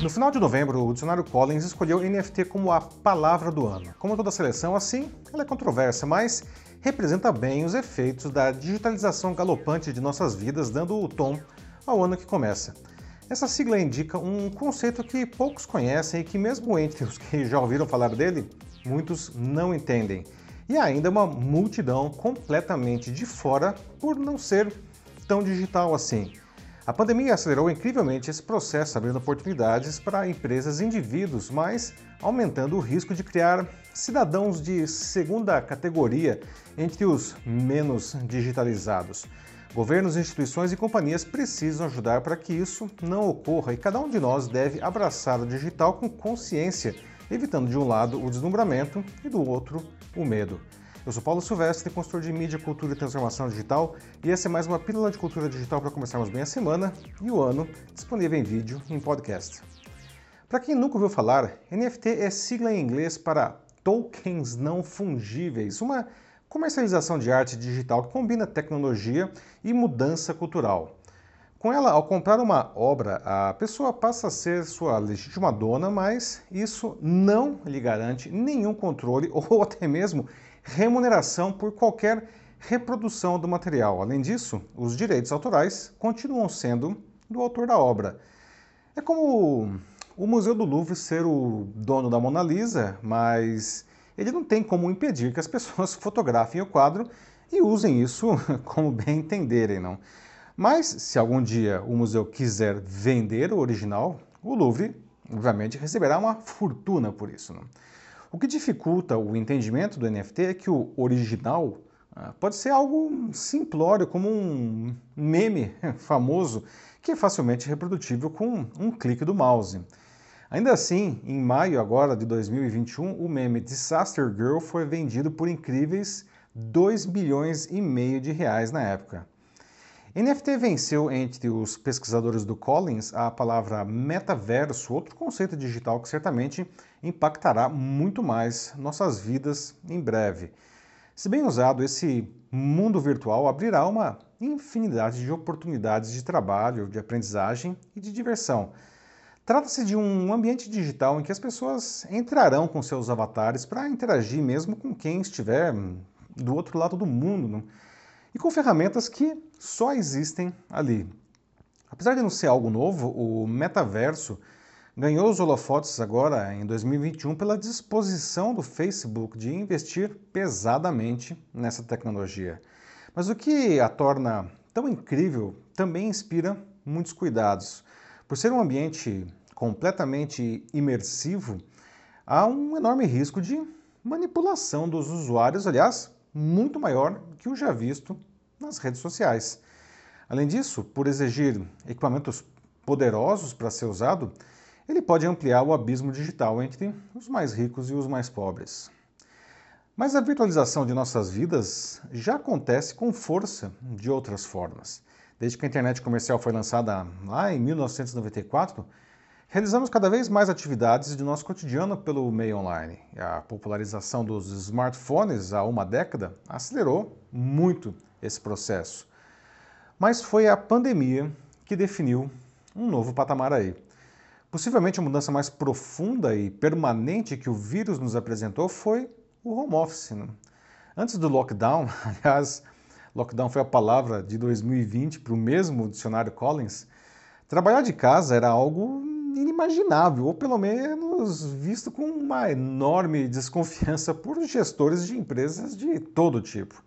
No final de novembro, o dicionário Collins escolheu NFT como a palavra do ano. Como toda seleção, assim, ela é controversa, mas representa bem os efeitos da digitalização galopante de nossas vidas, dando o tom ao ano que começa. Essa sigla indica um conceito que poucos conhecem e que, mesmo entre os que já ouviram falar dele, muitos não entendem. E ainda uma multidão completamente de fora por não ser tão digital assim. A pandemia acelerou incrivelmente esse processo, abrindo oportunidades para empresas e indivíduos, mas aumentando o risco de criar cidadãos de segunda categoria entre os menos digitalizados. Governos, instituições e companhias precisam ajudar para que isso não ocorra e cada um de nós deve abraçar o digital com consciência, evitando de um lado o deslumbramento e do outro o medo. Eu sou Paulo Silvestre, consultor de mídia, cultura e transformação digital, e essa é mais uma pílula de cultura digital para começarmos bem a semana e o ano, disponível em vídeo e em podcast. Para quem nunca ouviu falar, NFT é sigla em inglês para tokens não fungíveis, uma comercialização de arte digital que combina tecnologia e mudança cultural. Com ela, ao comprar uma obra, a pessoa passa a ser sua legítima dona, mas isso não lhe garante nenhum controle ou até mesmo remuneração por qualquer reprodução do material. Além disso, os direitos autorais continuam sendo do autor da obra. É como o Museu do Louvre ser o dono da Mona Lisa, mas ele não tem como impedir que as pessoas fotografem o quadro e usem isso como bem entenderem, não? Mas se algum dia o museu quiser vender o original, o Louvre, obviamente, receberá uma fortuna por isso. Não? O que dificulta o entendimento do NFT é que o original ah, pode ser algo simplório, como um meme famoso que é facilmente reprodutível com um clique do mouse. Ainda assim, em maio agora de 2021, o meme Disaster Girl foi vendido por incríveis 2 bilhões e meio de reais na época. NFT venceu entre os pesquisadores do Collins a palavra metaverso, outro conceito digital que certamente impactará muito mais nossas vidas em breve. Se bem usado, esse mundo virtual abrirá uma infinidade de oportunidades de trabalho, de aprendizagem e de diversão. Trata-se de um ambiente digital em que as pessoas entrarão com seus avatares para interagir mesmo com quem estiver do outro lado do mundo. Não? e com ferramentas que só existem ali. Apesar de não ser algo novo, o metaverso ganhou os holofotes agora em 2021 pela disposição do Facebook de investir pesadamente nessa tecnologia. Mas o que a torna tão incrível também inspira muitos cuidados. Por ser um ambiente completamente imersivo, há um enorme risco de manipulação dos usuários, aliás, muito maior que o já visto nas redes sociais. Além disso, por exigir equipamentos poderosos para ser usado, ele pode ampliar o abismo digital entre os mais ricos e os mais pobres. Mas a virtualização de nossas vidas já acontece com força de outras formas. Desde que a internet comercial foi lançada lá em 1994, Realizamos cada vez mais atividades de nosso cotidiano pelo meio online. A popularização dos smartphones há uma década acelerou muito esse processo. Mas foi a pandemia que definiu um novo patamar aí. Possivelmente a mudança mais profunda e permanente que o vírus nos apresentou foi o home office. Né? Antes do lockdown, aliás, lockdown foi a palavra de 2020 para o mesmo dicionário Collins, trabalhar de casa era algo inimaginável, ou pelo menos visto com uma enorme desconfiança por gestores de empresas de todo tipo.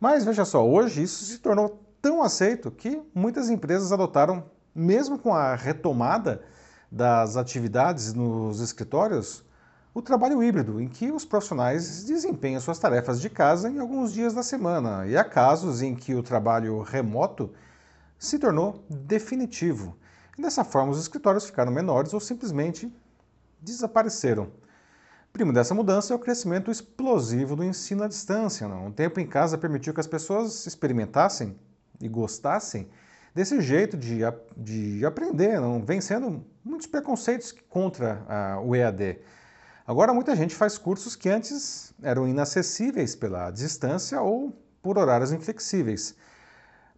Mas veja só, hoje isso se tornou tão aceito que muitas empresas adotaram, mesmo com a retomada das atividades nos escritórios, o trabalho híbrido, em que os profissionais desempenham suas tarefas de casa em alguns dias da semana. E há casos em que o trabalho remoto se tornou definitivo. Dessa forma, os escritórios ficaram menores ou simplesmente desapareceram. Primo dessa mudança é o crescimento explosivo do ensino à distância. Não? O tempo em casa permitiu que as pessoas experimentassem e gostassem desse jeito de, de aprender, não? vencendo muitos preconceitos contra o EAD. Agora, muita gente faz cursos que antes eram inacessíveis pela distância ou por horários inflexíveis.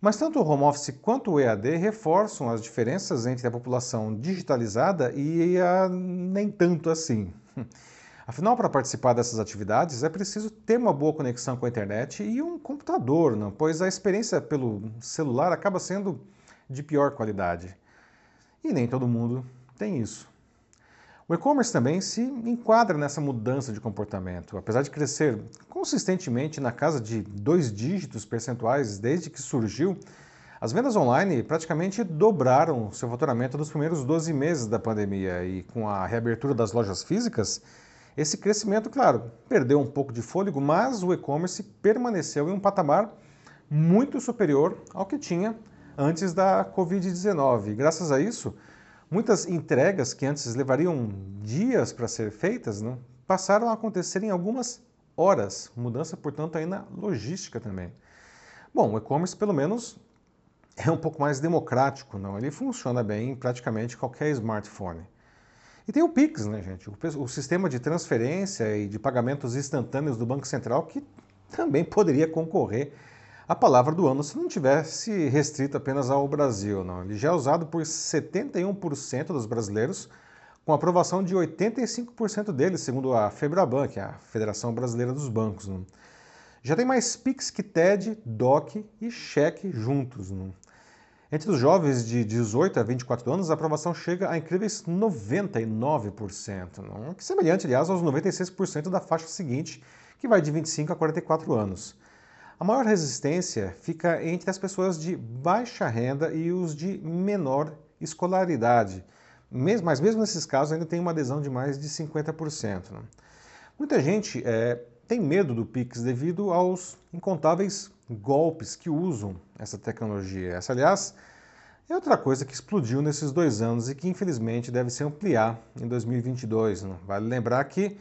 Mas tanto o home office quanto o EAD reforçam as diferenças entre a população digitalizada e a nem tanto assim. Afinal, para participar dessas atividades é preciso ter uma boa conexão com a internet e um computador, não? pois a experiência pelo celular acaba sendo de pior qualidade. E nem todo mundo tem isso. O e-commerce também se enquadra nessa mudança de comportamento. Apesar de crescer consistentemente na casa de dois dígitos percentuais desde que surgiu, as vendas online praticamente dobraram seu faturamento nos primeiros 12 meses da pandemia e com a reabertura das lojas físicas, esse crescimento, claro, perdeu um pouco de fôlego, mas o e-commerce permaneceu em um patamar muito superior ao que tinha antes da Covid-19. Graças a isso, Muitas entregas que antes levariam dias para ser feitas não, passaram a acontecer em algumas horas. Mudança, portanto, aí na logística também. Bom, o e-commerce, pelo menos, é um pouco mais democrático, não? Ele funciona bem em praticamente qualquer smartphone. E tem o Pix, né, gente? O, o sistema de transferência e de pagamentos instantâneos do Banco Central que também poderia concorrer a palavra do ano se não tivesse restrito apenas ao Brasil. Não. Ele já é usado por 71% dos brasileiros, com aprovação de 85% deles, segundo a FEBRABAN, que é a Federação Brasileira dos Bancos. Não. Já tem mais PIX que TED, DOC e cheque juntos. Não. Entre os jovens de 18 a 24 anos, a aprovação chega a incríveis 99%, não? que semelhante, aliás, aos 96% da faixa seguinte, que vai de 25 a 44 anos. A maior resistência fica entre as pessoas de baixa renda e os de menor escolaridade. Mas mesmo nesses casos ainda tem uma adesão de mais de 50%. Né? Muita gente é, tem medo do Pix devido aos incontáveis golpes que usam essa tecnologia. Essa, aliás, é outra coisa que explodiu nesses dois anos e que infelizmente deve se ampliar em 2022. Né? Vale lembrar que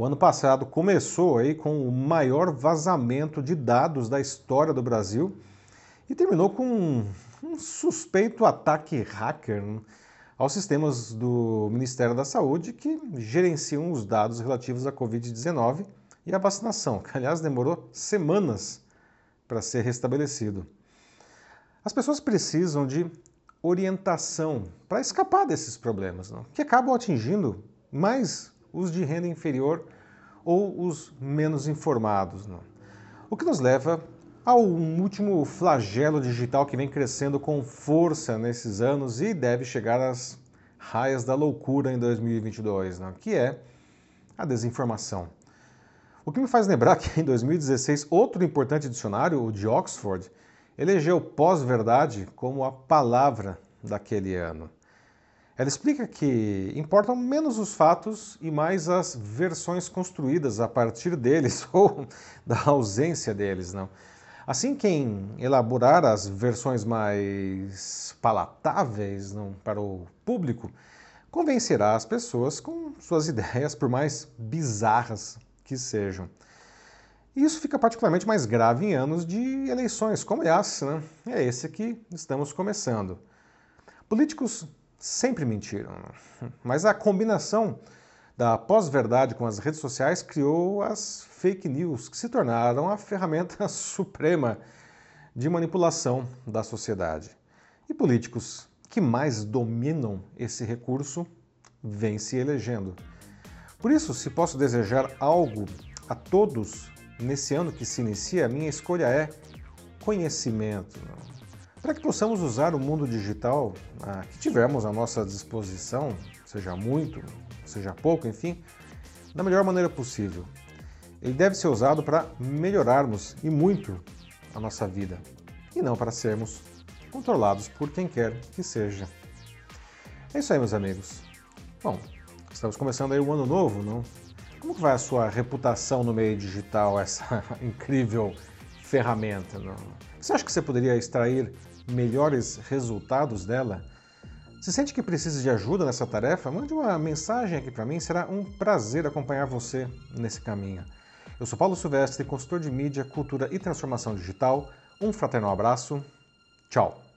o ano passado começou aí com o maior vazamento de dados da história do Brasil e terminou com um, suspeito ataque hacker né, aos sistemas do Ministério da Saúde que gerenciam os dados relativos à Covid-19 e à vacinação, que aliás demorou semanas para ser restabelecido. As pessoas precisam de orientação para escapar desses problemas, não? que acabam atingindo mais os de renda inferior ou os menos informados. Não? O que nos leva ao último flagelo digital que vem crescendo com força nesses anos e deve chegar às raias da loucura em 2022, não? que é a desinformação. O que me faz lembrar que em 2016 outro importante dicionário, o de Oxford, elegeu pós-verdade como a palavra daquele ano. Ela explica que importam menos os fatos e mais as versões construídas a partir deles ou da ausência deles, não. Assim, quem elaborar as versões mais palatáveis não, para o público convencerá as pessoas com suas ideias, por mais bizarras que sejam. E isso fica particularmente mais grave em anos de eleições, como aliás né, é esse que estamos começando. Políticos sempre mentiram. Mas a combinação da pós-verdade com as redes sociais criou as fake news, que se tornaram a ferramenta suprema de manipulação da sociedade. E políticos que mais dominam esse recurso vêm se elegendo. Por isso, se posso desejar algo a todos nesse ano que se inicia, a minha escolha é conhecimento para que possamos usar o mundo digital ah, que tivermos à nossa disposição, seja muito, seja pouco, enfim, da melhor maneira possível. Ele deve ser usado para melhorarmos e muito a nossa vida, e não para sermos controlados por quem quer que seja. É isso aí, meus amigos. Bom, estamos começando aí o um ano novo, não? Como vai a sua reputação no meio digital, essa incrível ferramenta? Não? Você acha que você poderia extrair melhores resultados dela? Se sente que precisa de ajuda nessa tarefa, mande uma mensagem aqui para mim, será um prazer acompanhar você nesse caminho. Eu sou Paulo Silvestre, consultor de mídia, cultura e transformação digital. Um fraternal abraço. Tchau!